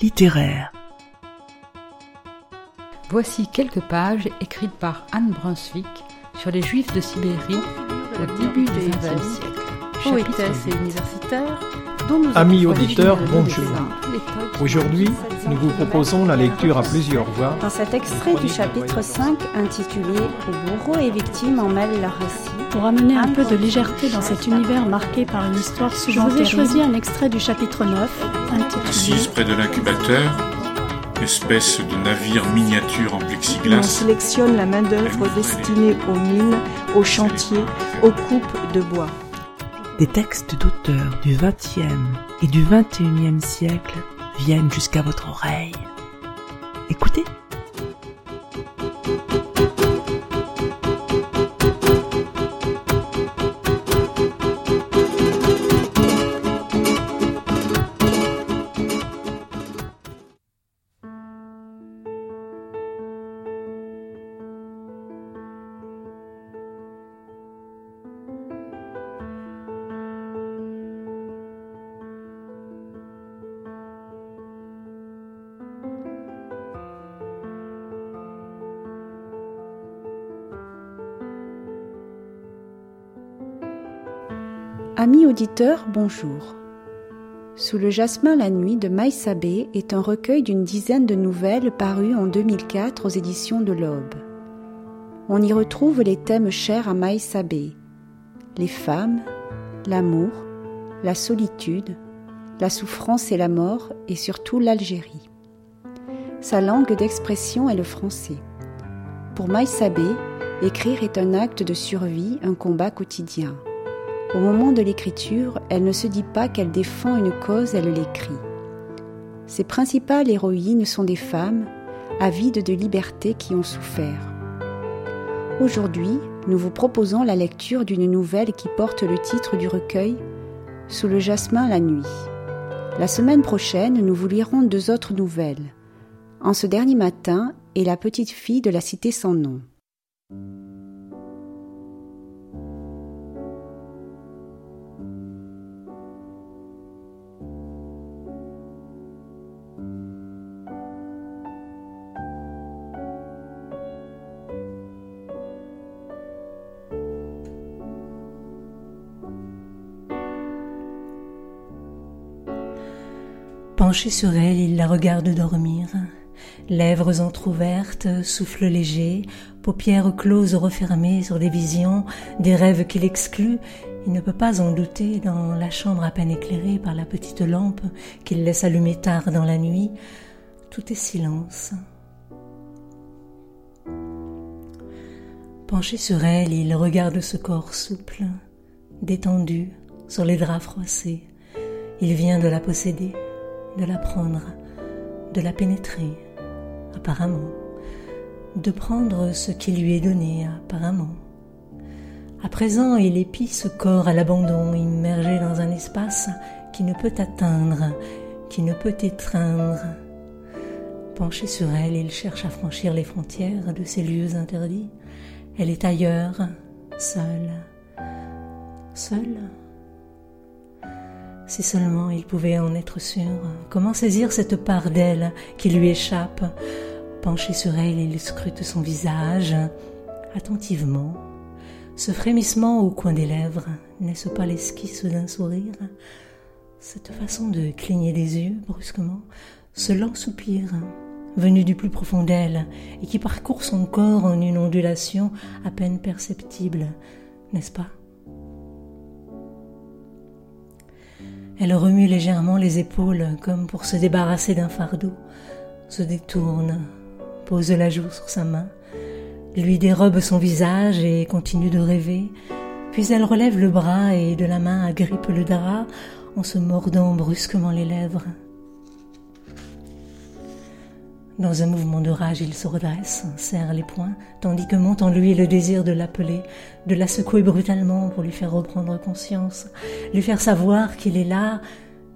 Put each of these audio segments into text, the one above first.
littéraire. Voici quelques pages écrites par Anne Brunswick sur les Juifs de Sibérie au début du XXe siècle. Poétesse et universitaire, Amis auditeurs, bonjour. Aujourd'hui, nous vous proposons la lecture à plusieurs voix. Dans cet extrait du chapitre 5 intitulé bourreau et victime en mêlent leur récit. Pour amener un peu de légèreté dans cet univers marqué par une histoire souvent Je vous ai choisi un extrait du chapitre 9 intitulé Assise près de l'incubateur, espèce de navire miniature en plexiglas. On sélectionne la main-d'œuvre destinée aux mines, aux chantiers, aux coupes de bois. Des textes d'auteurs du XXe et du XXIe siècle viennent jusqu'à votre oreille. Écoutez. Amis auditeurs, bonjour. Sous le jasmin la nuit de Maïsabé est un recueil d'une dizaine de nouvelles parues en 2004 aux éditions de l'Aube. On y retrouve les thèmes chers à Maïsabé les femmes, l'amour, la solitude, la souffrance et la mort, et surtout l'Algérie. Sa langue d'expression est le français. Pour Maïsabé, écrire est un acte de survie, un combat quotidien. Au moment de l'écriture, elle ne se dit pas qu'elle défend une cause, elle l'écrit. Ses principales héroïnes sont des femmes, avides de liberté qui ont souffert. Aujourd'hui, nous vous proposons la lecture d'une nouvelle qui porte le titre du recueil Sous le jasmin la nuit. La semaine prochaine, nous vous lirons deux autres nouvelles. En ce dernier matin et la petite fille de la cité sans nom. Penché sur elle, il la regarde dormir. Lèvres entr'ouvertes, souffle léger, paupières closes refermées sur des visions, des rêves qu'il exclut, il ne peut pas en douter dans la chambre à peine éclairée par la petite lampe qu'il laisse allumer tard dans la nuit. Tout est silence. Penché sur elle, il regarde ce corps souple, détendu, sur les draps froissés. Il vient de la posséder de la prendre, de la pénétrer, apparemment, de prendre ce qui lui est donné, apparemment. À présent, il épie ce corps à l'abandon, immergé dans un espace qui ne peut atteindre, qui ne peut étreindre. Penché sur elle, il cherche à franchir les frontières de ces lieux interdits. Elle est ailleurs, seule. Seule si seulement il pouvait en être sûr. Comment saisir cette part d'elle qui lui échappe? Penché sur elle, il scrute son visage attentivement. Ce frémissement au coin des lèvres, n'est-ce pas l'esquisse d'un sourire? Cette façon de cligner des yeux brusquement, ce lent soupir venu du plus profond d'elle et qui parcourt son corps en une ondulation à peine perceptible, n'est-ce pas? Elle remue légèrement les épaules comme pour se débarrasser d'un fardeau, se détourne, pose la joue sur sa main, lui dérobe son visage et continue de rêver, puis elle relève le bras et de la main agrippe le drap en se mordant brusquement les lèvres. Dans un mouvement de rage, il se redresse, serre les poings, tandis que monte en lui le désir de l'appeler, de la secouer brutalement pour lui faire reprendre conscience, lui faire savoir qu'il est là,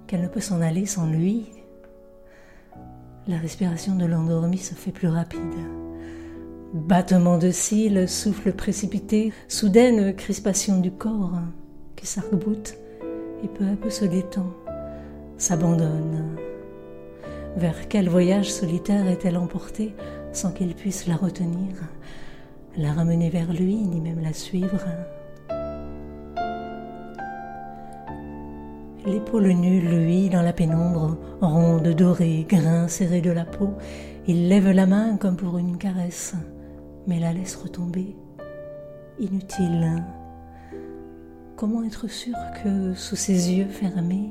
qu'elle ne peut s'en aller sans lui. La respiration de l'endormi se fait plus rapide. Battement de cils, souffle précipité, soudaine crispation du corps qui s'arc-boute et peu à peu se détend, s'abandonne, Vers quel voyage solitaire est-elle emportée sans qu'il puisse la retenir, la ramener vers lui, ni même la suivre? L'épaule nue, lui, dans la pénombre, ronde, dorée, grain serré de la peau, il lève la main comme pour une caresse, mais la laisse retomber. Inutile. Comment être sûr que sous ses yeux fermés,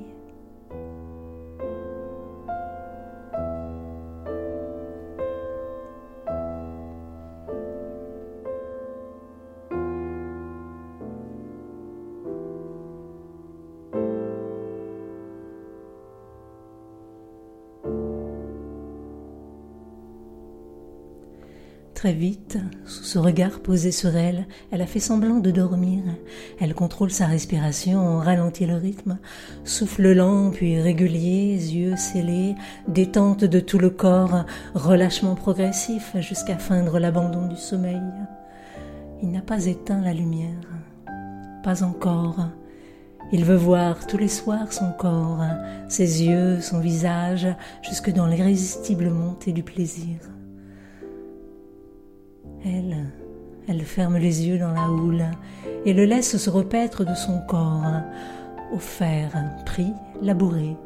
Très vite, sous ce regard posé sur elle, elle a fait semblant de dormir. Elle contrôle sa respiration, ralentit le rythme, souffle lent puis régulier, yeux scellés, détente de tout le corps, relâchement progressif jusqu'à feindre l'abandon du sommeil. Il n'a pas éteint la lumière. Pas encore. Il veut voir tous les soirs son corps, ses yeux, son visage, jusque dans l'irrésistible montée du plaisir. Elle, elle ferme les yeux dans la houle et le laisse se repaître de son corps, au fer, pris, labouré.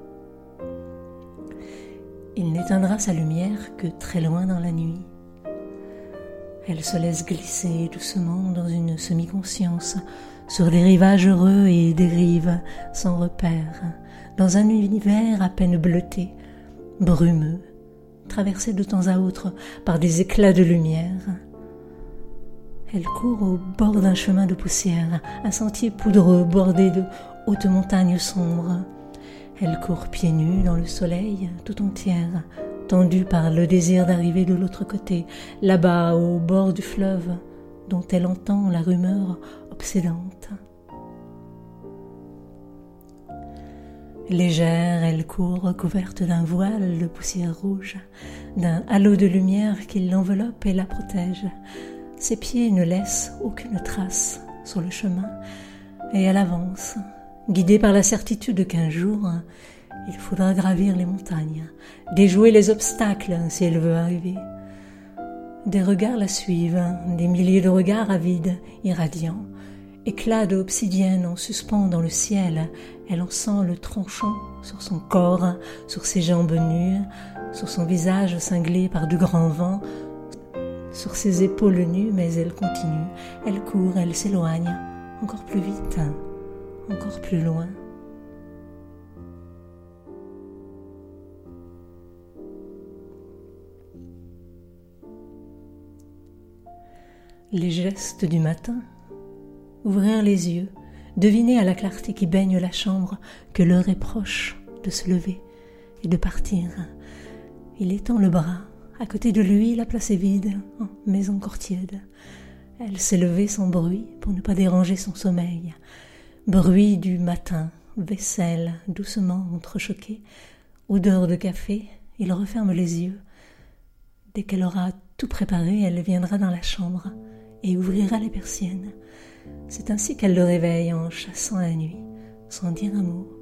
Il n'éteindra sa lumière que très loin dans la nuit. Elle se laisse glisser doucement dans une semi-conscience, sur des rivages heureux et des rives sans repère, dans un univers à peine bleuté, brumeux, traversé de temps à autre par des éclats de lumière. Elle court au bord d'un chemin de poussière, un sentier poudreux bordé de hautes montagnes sombres. Elle court pieds nus dans le soleil, tout entière, tendue par le désir d'arriver de l'autre côté, là-bas au bord du fleuve, dont elle entend la rumeur obsédante. Légère, elle court recouverte d'un voile de poussière rouge, d'un halo de lumière qui l'enveloppe et la protège, ses pieds ne laissent aucune trace sur le chemin et elle avance, guidée par la certitude qu'un jour, il faudra gravir les montagnes, déjouer les obstacles si elle veut arriver. Des regards la suivent, des milliers de regards avides, irradiants, éclats d'obsidienne en suspens dans le ciel. Elle en sent le tranchant sur son corps, sur ses jambes nues, sur son visage cinglé par de grands vents, sur ses épaules nues, mais elle continue, elle court, elle s'éloigne, encore plus vite, encore plus loin. Les gestes du matin, ouvrir les yeux, deviner à la clarté qui baigne la chambre que l'heure est proche de se lever et de partir. Il étend le bras, à côté de lui, la place est vide, oh, mais encore tiède. Elle s'est levée sans bruit pour ne pas déranger son sommeil. Bruit du matin, vaisselle doucement entrechoquée, odeur de café, il referme les yeux. Dès qu'elle aura tout préparé, elle viendra dans la chambre et ouvrira les persiennes. C'est ainsi qu'elle le réveille en chassant la nuit, sans dire un mot,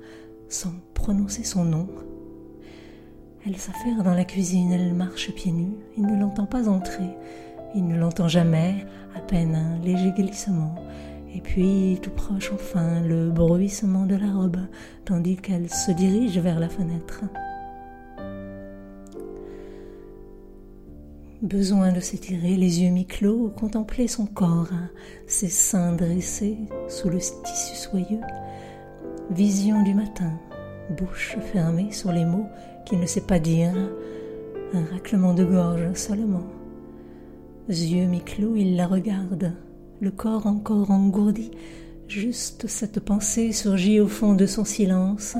sans prononcer son nom, elle s'affaire dans la cuisine, elle marche pieds nus, il ne l'entend pas entrer, il ne l'entend jamais, à peine un léger glissement, et puis tout proche enfin le bruissement de la robe, tandis qu'elle se dirige vers la fenêtre. Besoin de s'étirer, les yeux mi-clos, contempler son corps, ses seins dressés sous le tissu soyeux. Vision du matin, bouche fermée sur les mots qu'il ne sait pas dire, un raclement de gorge seulement. Yeux mi-clos, il la regarde, le corps encore engourdi. Juste cette pensée surgit au fond de son silence.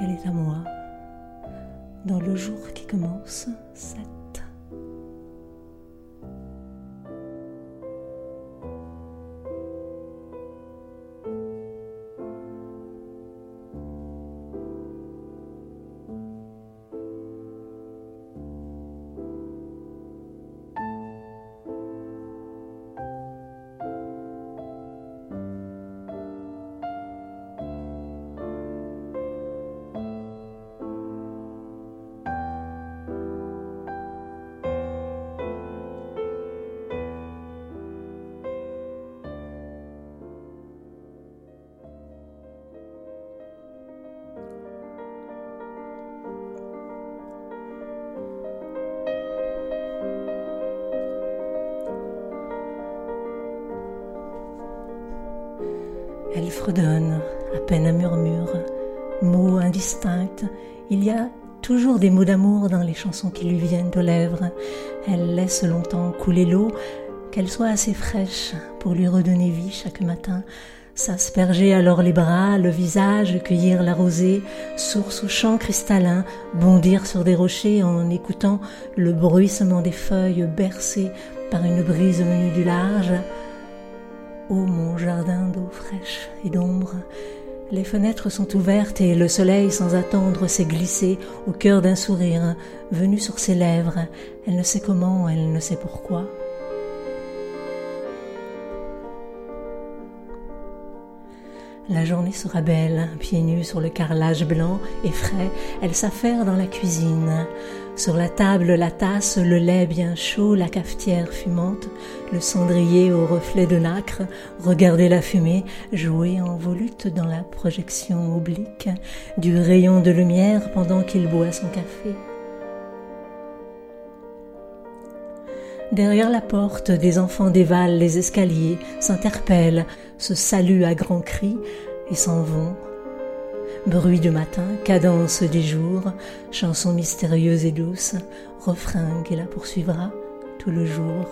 Elle est à moi. Dans le jour qui commence, cette fredonne, à peine un murmure, mots indistincts. Il y a toujours des mots d'amour dans les chansons qui lui viennent aux lèvres. Elle laisse longtemps couler l'eau, qu'elle soit assez fraîche pour lui redonner vie chaque matin. S'asperger alors les bras, le visage, cueillir la rosée, source au chant cristallin, bondir sur des rochers en écoutant le bruissement des feuilles bercées par une brise venue du large. Ô mon jardin d'eau fraîche et d'ombre, les fenêtres sont ouvertes et le soleil sans attendre s'est glissé au cœur d'un sourire venu sur ses lèvres. Elle ne sait comment, elle ne sait pourquoi. La journée sera belle, pieds nus sur le carrelage blanc et frais, elle s'affaire dans la cuisine. Sur la table, la tasse, le lait bien chaud, la cafetière fumante, le cendrier au reflet de nacre, regarder la fumée jouer en volute dans la projection oblique du rayon de lumière pendant qu'il boit son café. Derrière la porte, des enfants dévalent les escaliers, s'interpellent, se saluent à grands cris et s'en vont. Bruit du matin, cadence des jours, chanson mystérieuse et douce, refrain qui la poursuivra tout le jour.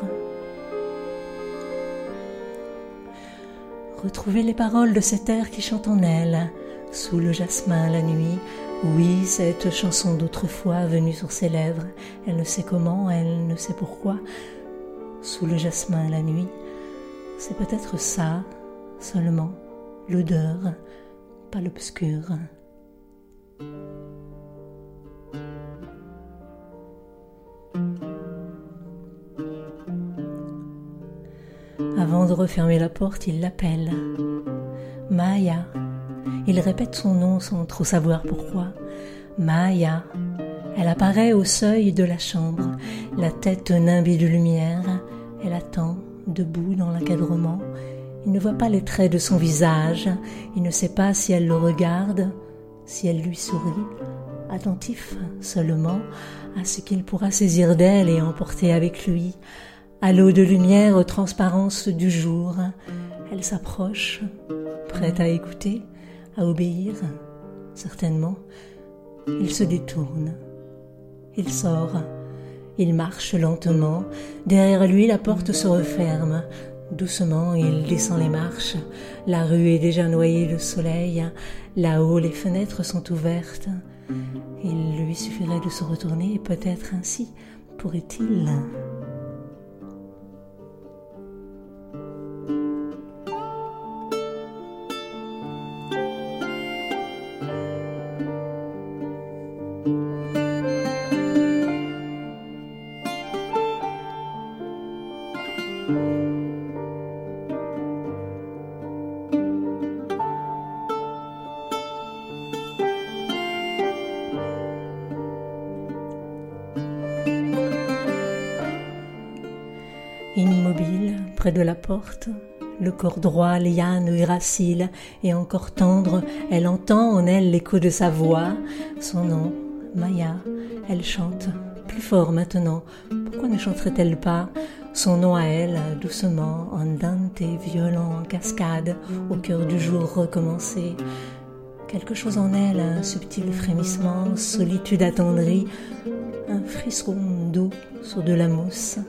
Retrouvez les paroles de cet air qui chante en elle, sous le jasmin la nuit. Oui, cette chanson d'autrefois venue sur ses lèvres, elle ne sait comment, elle ne sait pourquoi, sous le jasmin la nuit. C'est peut-être ça, seulement, l'odeur, pas l'obscur. Avant de refermer la porte, il l'appelle. Maya. Il répète son nom sans trop savoir pourquoi. Maya. Elle apparaît au seuil de la chambre, la tête nimbée de lumière. Elle attend, debout dans l'encadrement. Il ne voit pas les traits de son visage. Il ne sait pas si elle le regarde, si elle lui sourit. Attentif seulement à ce qu'il pourra saisir d'elle et emporter avec lui. À l'eau de lumière, aux transparences du jour, elle s'approche, prête à écouter, à obéir, certainement. Il se détourne. Il sort. Il marche lentement. Derrière lui, la porte se referme. Doucement, il descend les marches. La rue est déjà noyée de soleil. Là-haut, les fenêtres sont ouvertes. Il lui suffirait de se retourner et peut-être ainsi pourrait-il près de la porte, le corps droit, liane gracile et encore tendre, elle entend en elle l'écho de sa voix, son nom, Maya. Elle chante, plus fort maintenant. Pourquoi ne chanterait-elle pas son nom à elle, doucement, andante, violent, en cascade, au cœur du jour recommencé? Quelque chose en elle, un subtil frémissement, solitude attendrie, un frisson doux sur de la mousse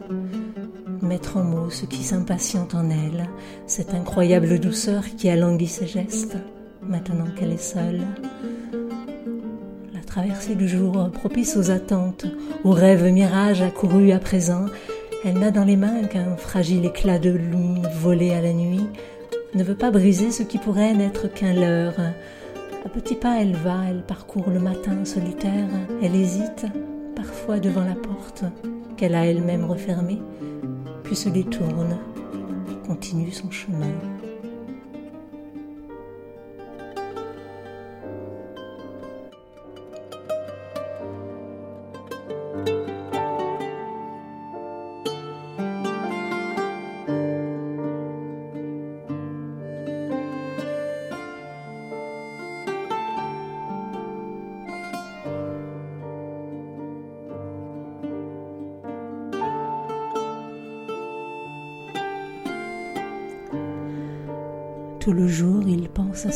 mettre en mots ce qui s'impatiente en elle, cette incroyable douceur qui alanguit ses gestes, maintenant qu'elle est seule. La traversée du jour, propice aux attentes, aux rêves mirages accourus à présent, elle n'a dans les mains qu'un fragile éclat de lune volé à la nuit, ne veut pas briser ce qui pourrait n'être qu'un leurre. À petits pas, elle va, elle parcourt le matin solitaire, elle hésite, parfois devant la porte, qu'elle a elle-même refermée, se détourne, continue son chemin.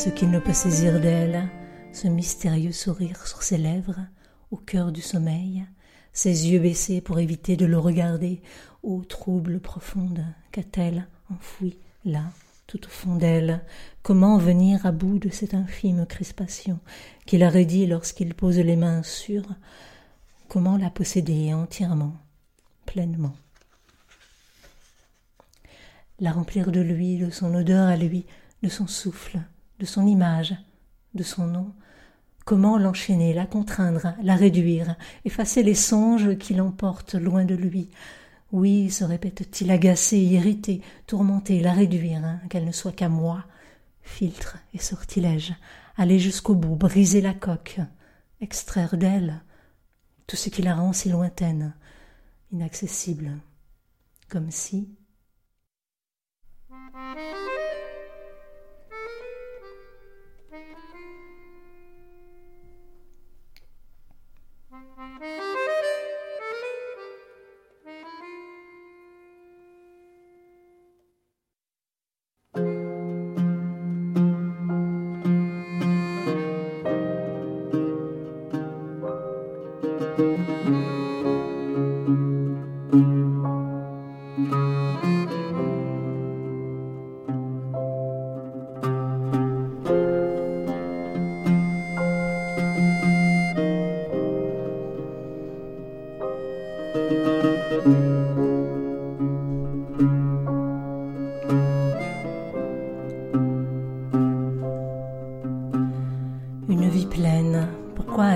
Ce qu'il ne peut saisir d'elle, ce mystérieux sourire sur ses lèvres, au cœur du sommeil, ses yeux baissés pour éviter de le regarder, ô trouble profonde qu'a-t-elle enfoui là, tout au fond d'elle. Comment venir à bout de cette infime crispation qu'il a redit lorsqu'il pose les mains sur Comment la posséder entièrement, pleinement? La remplir de lui, de son odeur à lui, de son souffle, de son image, de son nom, comment l'enchaîner, la contraindre, la réduire, effacer les songes qui l'emportent loin de lui, oui, se répète-t-il, agacé, irrité, tourmenté, la réduire, hein, qu'elle ne soit qu'à moi. Filtre et sortilège, aller jusqu'au bout, briser la coque, extraire d'elle tout ce qui la rend si lointaine, inaccessible, comme si Música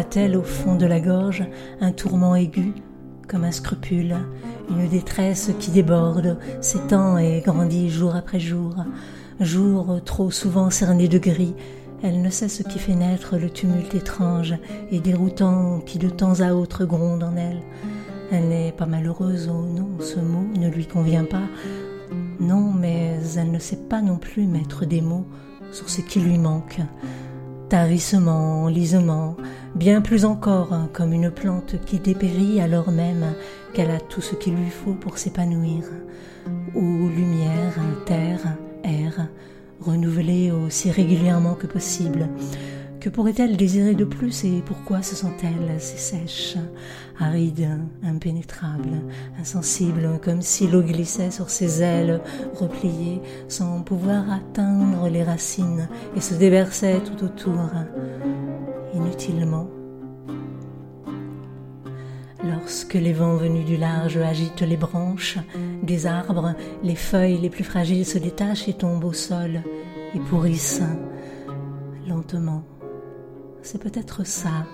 a-t-elle au fond de la gorge un tourment aigu, comme un scrupule, une détresse qui déborde, s'étend et grandit jour après jour, jour trop souvent cerné de gris, elle ne sait ce qui fait naître le tumulte étrange et déroutant qui de temps à autre gronde en elle. Elle n'est pas malheureuse, oh non, ce mot ne lui convient pas. Non, mais elle ne sait pas non plus mettre des mots sur ce qui lui manque. Tarissement, lisement, bien plus encore hein, comme une plante qui dépérit alors même qu'elle a tout ce qu'il lui faut pour s'épanouir, ou lumière, terre, air, renouvelée aussi régulièrement que possible. Que pourrait-elle désirer de plus et pourquoi se sent-elle si sèche, aride, impénétrable, insensible, comme si l'eau glissait sur ses ailes repliées sans pouvoir atteindre les racines et se déversait tout autour inutilement? Lorsque les vents venus du large agitent les branches des arbres, les feuilles les plus fragiles se détachent et tombent au sol et pourrissent lentement. C'est peut-être ça,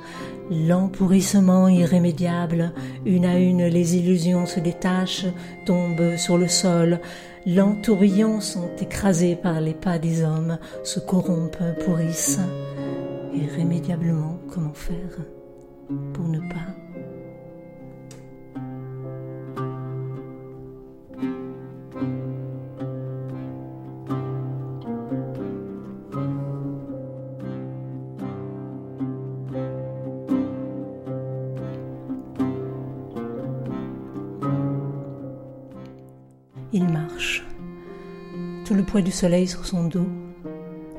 l'empourrissement irrémédiable. Une à une, les illusions se détachent, tombent sur le sol. L'entourillon sont écrasés par les pas des hommes, se corrompent, pourrissent irrémédiablement comment faire pour ne pas du soleil sur son dos,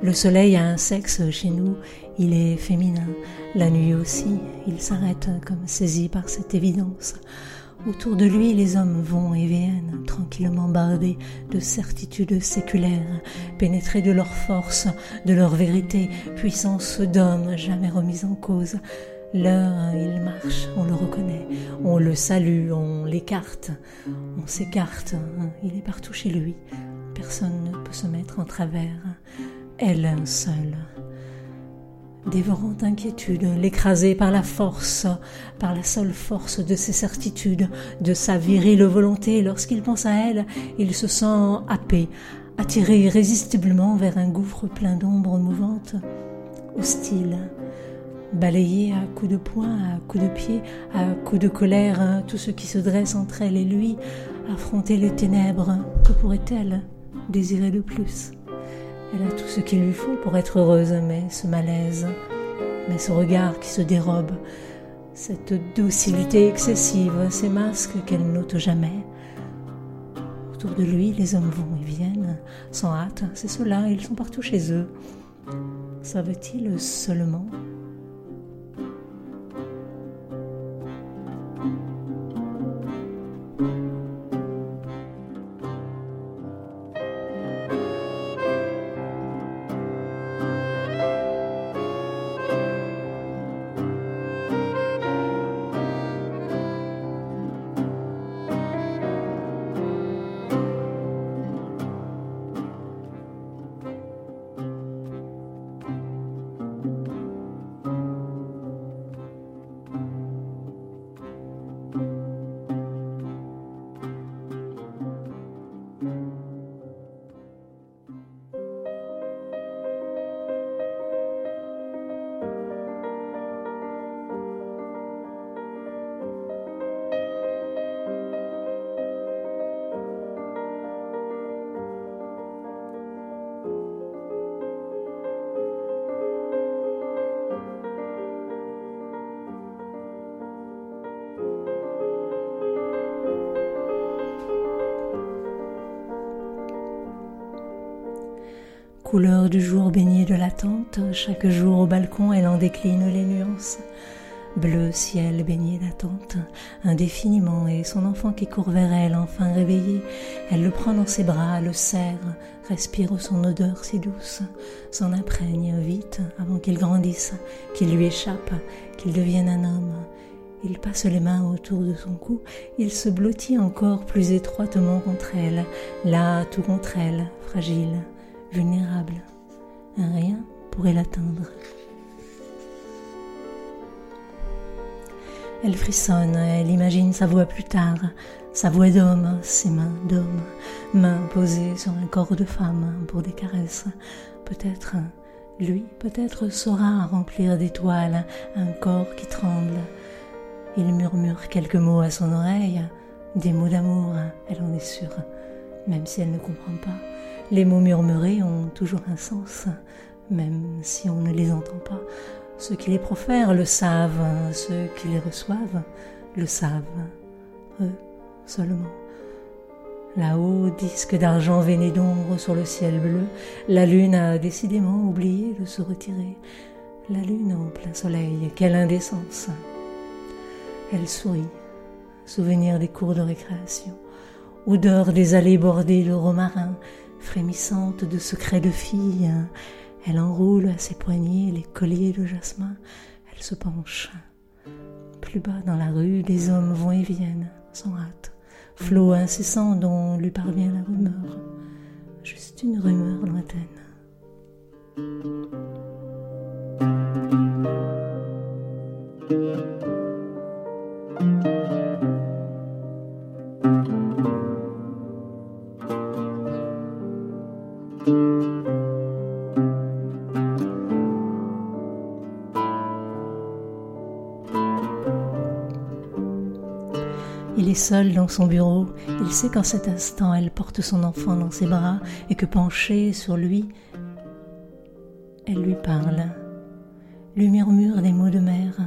le soleil a un sexe chez nous, il est féminin. La nuit aussi, il s'arrête comme saisi par cette évidence. Autour de lui, les hommes vont et viennent, tranquillement bardés de certitudes séculaires, pénétrés de leur force, de leur vérité, puissance d'homme jamais remise en cause. L'heure, il marche, on le reconnaît, on le salue, on l'écarte, on s'écarte, il est partout chez lui, personne ne peut se mettre en travers elle seule. Dévorante inquiétude, l'écraser par la force, par la seule force de ses certitudes, de sa virile volonté, lorsqu'il pense à elle, il se sent happé, attiré irrésistiblement vers un gouffre plein d'ombres mouvantes, hostile, balayé à coups de poing, à coups de pied, à coups de colère, hein, tout ce qui se dresse entre elle et lui, affronter les ténèbres, que pourrait-elle désirer de plus. Elle a tout ce qu'il lui faut pour être heureuse, mais ce malaise, mais ce regard qui se dérobe, cette docilité excessive, ces masques qu'elle n'ôte jamais, Autour de lui, les hommes vont et viennent, sans hâte, c'est cela, ils sont partout chez eux. Savent-ils seulement Couleur du jour baignée de l'attente, chaque jour au balcon elle en décline les nuances. Bleu ciel baigné d'attente, indéfiniment, et son enfant qui court vers elle, enfin réveillé, elle le prend dans ses bras, le serre, respire son odeur si douce, s'en imprègne vite avant qu'il grandisse, qu'il lui échappe, qu'il devienne un homme. Il passe les mains autour de son cou, il se blottit encore plus étroitement contre elle, là tout contre elle, fragile, vulnérable. Rien pourrait l'atteindre. Elle frissonne, elle imagine sa voix plus tard, sa voix d'homme, ses mains d'homme, mains posées sur un corps de femme pour des caresses. Peut-être, lui, peut-être saura remplir d'étoiles un corps qui tremble. Il murmure quelques mots à son oreille, des mots d'amour, elle en est sûre, même si elle ne comprend pas. Les mots murmurés ont toujours un sens, même si on ne les entend pas. Ceux qui les profèrent le savent, ceux qui les reçoivent le savent, eux seulement. Là-haut, disque d'argent veiné d'ombre sur le ciel bleu, la lune a décidément oublié de se retirer. La lune en plein soleil, quelle indécence. Elle sourit, souvenir des cours de récréation, odeur des allées bordées de romarin, frémissante de secrets de fille. Elle enroule à ses poignets les colliers de jasmin. Elle se penche. Plus bas dans la rue, des hommes vont et viennent, sans hâte. Flot incessant dont lui parvient la rumeur. Juste une rumeur lointaine. Il est seul dans son bureau, il sait qu'en cet instant elle porte son enfant dans ses bras et que penchée sur lui, elle lui parle, lui murmure des mots de mère,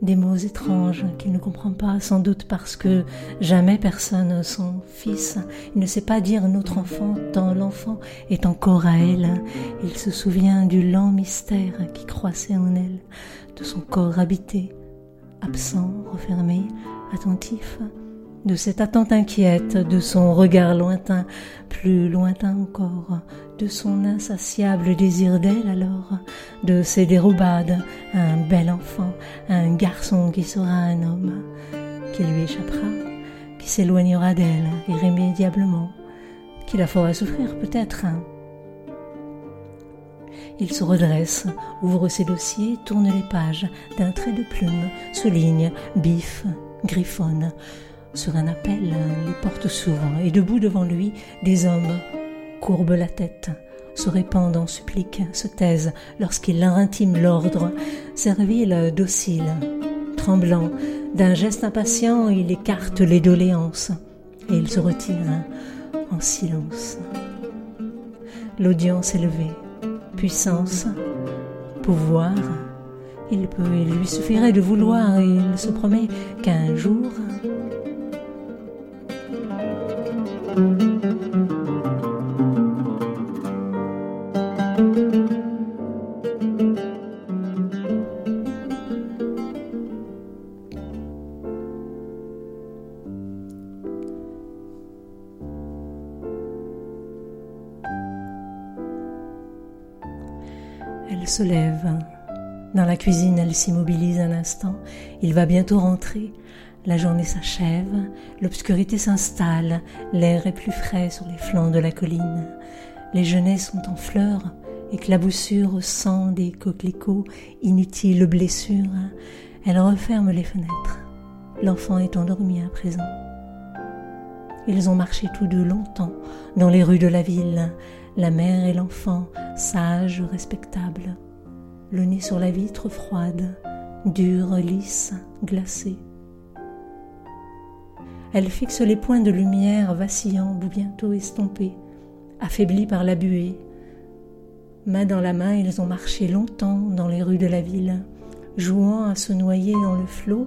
des mots étranges qu'il ne comprend pas, sans doute parce que jamais personne son fils. Il ne sait pas dire notre enfant, tant l'enfant est encore à elle. Il se souvient du lent mystère qui croissait en elle, de son corps habité, absent, refermé, attentif, de cette attente inquiète, de son regard lointain, plus lointain encore, de son insatiable désir d'elle alors, de ses dérobades, un bel enfant, un garçon qui sera un homme, qui lui échappera, qui s'éloignera d'elle irrémédiablement, qui la fera souffrir peut-être. Il se redresse, ouvre ses dossiers, tourne les pages, d'un trait de plume, souligne, biffe, griffonne. Sur un appel, les portes s'ouvrent et debout devant lui, des hommes courbent la tête, se répandent en suppliques, se taisent lorsqu'il leur intime l'ordre, servile, docile, tremblant, d'un geste impatient, il écarte les doléances et il se retire en silence. L'audience est levée, puissance, pouvoir, il peut, il lui suffirait de vouloir et il se promet qu'un jour, s'immobilise un instant. Il va bientôt rentrer. La journée s'achève, l'obscurité s'installe, l'air est plus frais sur les flancs de la colline. Les genêts sont en fleurs, éclaboussures au sang des coquelicots, inutiles blessures. Elle referme les fenêtres. L'enfant est endormi à présent. Ils ont marché tous deux longtemps dans les rues de la ville, la mère et l'enfant, sages, respectables, le nez sur la vitre froide, dure, lisse, glacée. Elle fixe les points de lumière vacillants ou bientôt estompés, affaiblis par la buée. Main dans la main, ils ont marché longtemps dans les rues de la ville, jouant à se noyer dans le flot,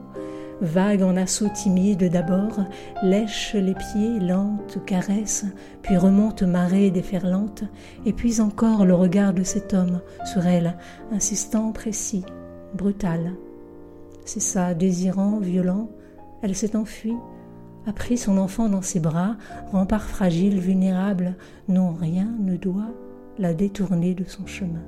vague en assaut timide d'abord, lèche les pieds, lente, caresse, puis remonte marée déferlante, et puis encore le regard de cet homme sur elle, insistant, précis, brutal. C'est ça, désirant, violent, elle s'est enfuie, a pris son enfant dans ses bras, rempart fragile, vulnérable, non rien ne doit la détourner de son chemin.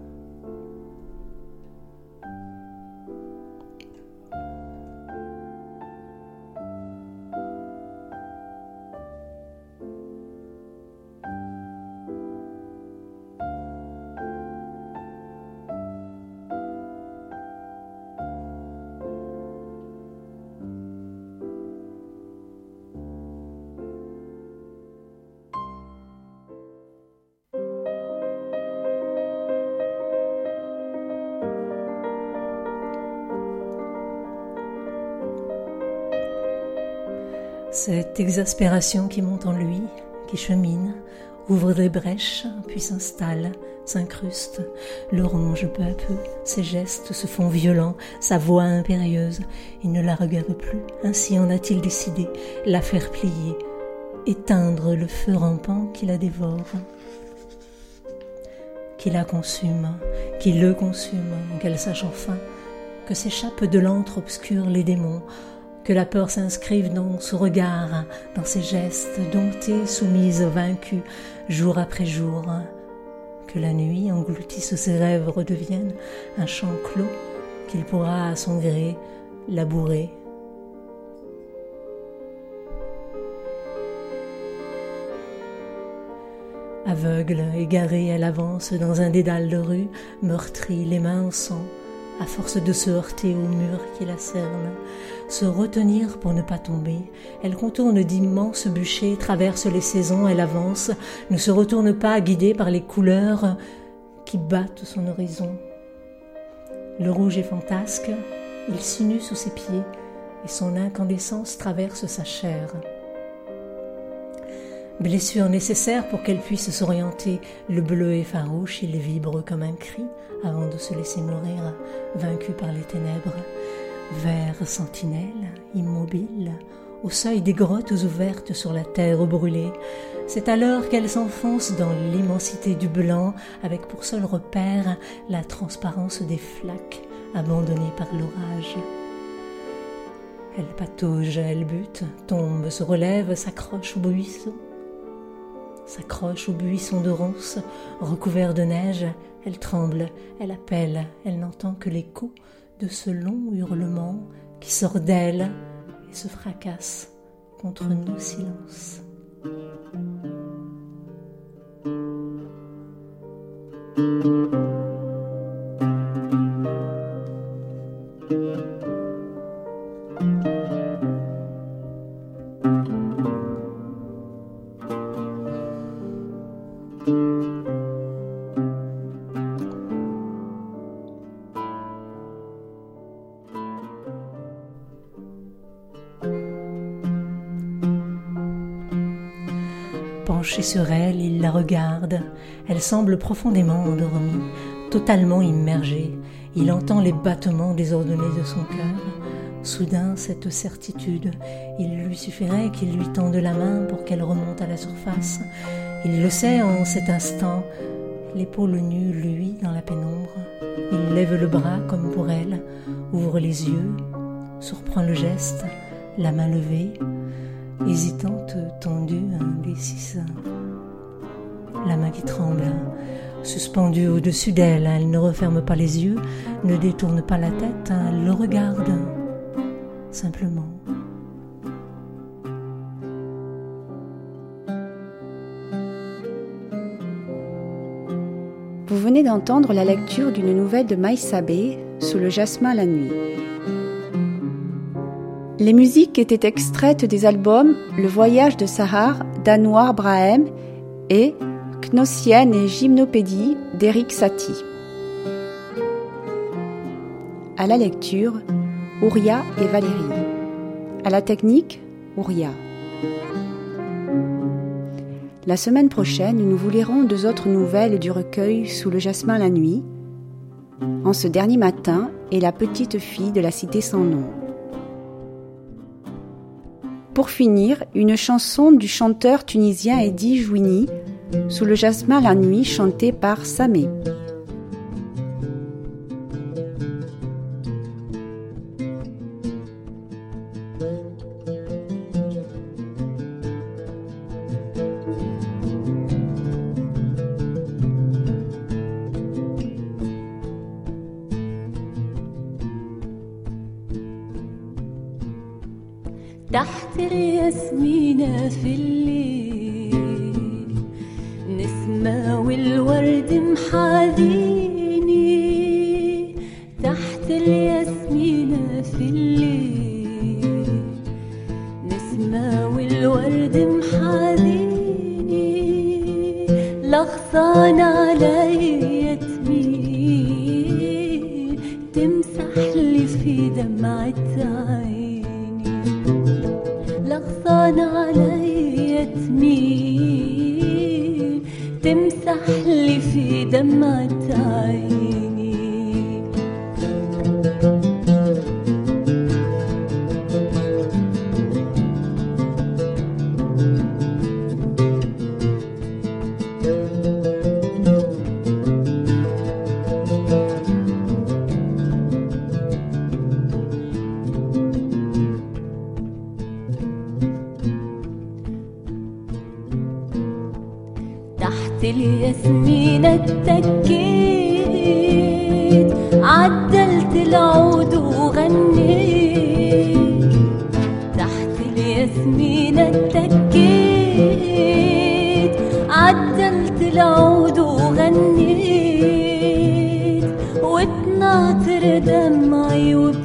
Cette exaspération qui monte en lui, qui chemine, ouvre des brèches, puis s'installe, s'incruste, le ronge peu à peu, ses gestes se font violents, sa voix impérieuse, il ne la regarde plus, ainsi en a-t-il décidé, la faire plier, éteindre le feu rampant qui la dévore, qui la consume, qui le consume, qu'elle sache enfin que s'échappent de l'antre obscur les démons, que la peur s'inscrive dans ce regard, dans ses gestes, domptée, soumise, vaincue, jour après jour, que la nuit engloutisse ses rêves redevienne un champ clos qu'il pourra à son gré labourer. Aveugle, égarée, elle avance dans un dédale de rue, meurtrie, les mains en sang, à force de se heurter au mur qui la cerne, se retenir pour ne pas tomber. Elle contourne d'immenses bûchers, traverse les saisons, elle avance, ne se retourne pas guidée par les couleurs qui battent son horizon. Le rouge est fantasque, il sinue sous ses pieds et son incandescence traverse sa chair. Blessure nécessaire pour qu'elle puisse s'orienter, le bleu est farouche, il vibre comme un cri avant de se laisser mourir, vaincu par les ténèbres. Vert sentinelle, immobile, au seuil des grottes ouvertes sur la terre brûlée. C'est alors qu'elle s'enfonce dans l'immensité du blanc, avec pour seul repère la transparence des flaques abandonnées par l'orage. Elle patauge, elle bute, tombe, se relève, s'accroche au buisson. S'accroche au buisson de ronces, recouvert de neige, elle tremble, elle appelle, elle n'entend que l'écho de ce long hurlement qui sort d'elle et se fracasse contre nos silences. Sur elle, il la regarde. Elle semble profondément endormie, totalement immergée. Il entend les battements désordonnés de son cœur. Soudain, cette certitude, il lui suffirait qu'il lui tende la main pour qu'elle remonte à la surface. Il le sait en cet instant, l'épaule nue, lui, dans la pénombre. Il lève le bras comme pour elle, ouvre les yeux, surprend le geste, la main levée, hésitante, tendue, indécise. La main qui tremble, suspendue au-dessus d'elle, elle ne referme pas les yeux, ne détourne pas la tête, elle le regarde, simplement. Vous venez d'entendre la lecture d'une nouvelle de Maïsabé, Sous le jasmin la nuit. Les musiques étaient extraites des albums Le voyage de Sahar d'Anouar Brahem et Knossienne et Gymnopédie d'Éric Satie. À la lecture, Ouria et Valérie. À la technique, Ouria. La semaine prochaine, nous vous lirons deux autres nouvelles du recueil Sous le jasmin la nuit, En ce dernier matin et La petite fille de la cité sans nom. Pour finir, une chanson du chanteur tunisien Eddie Jouini, Sous le jasmin la nuit, chantée par Samé. ياسمينة في الليل. تحت الياسمين اتكيت عدلت العود وغنيت تحت الياسمين اتكيت عدلت العود وغنيت واتناطر دمعي وبكيت.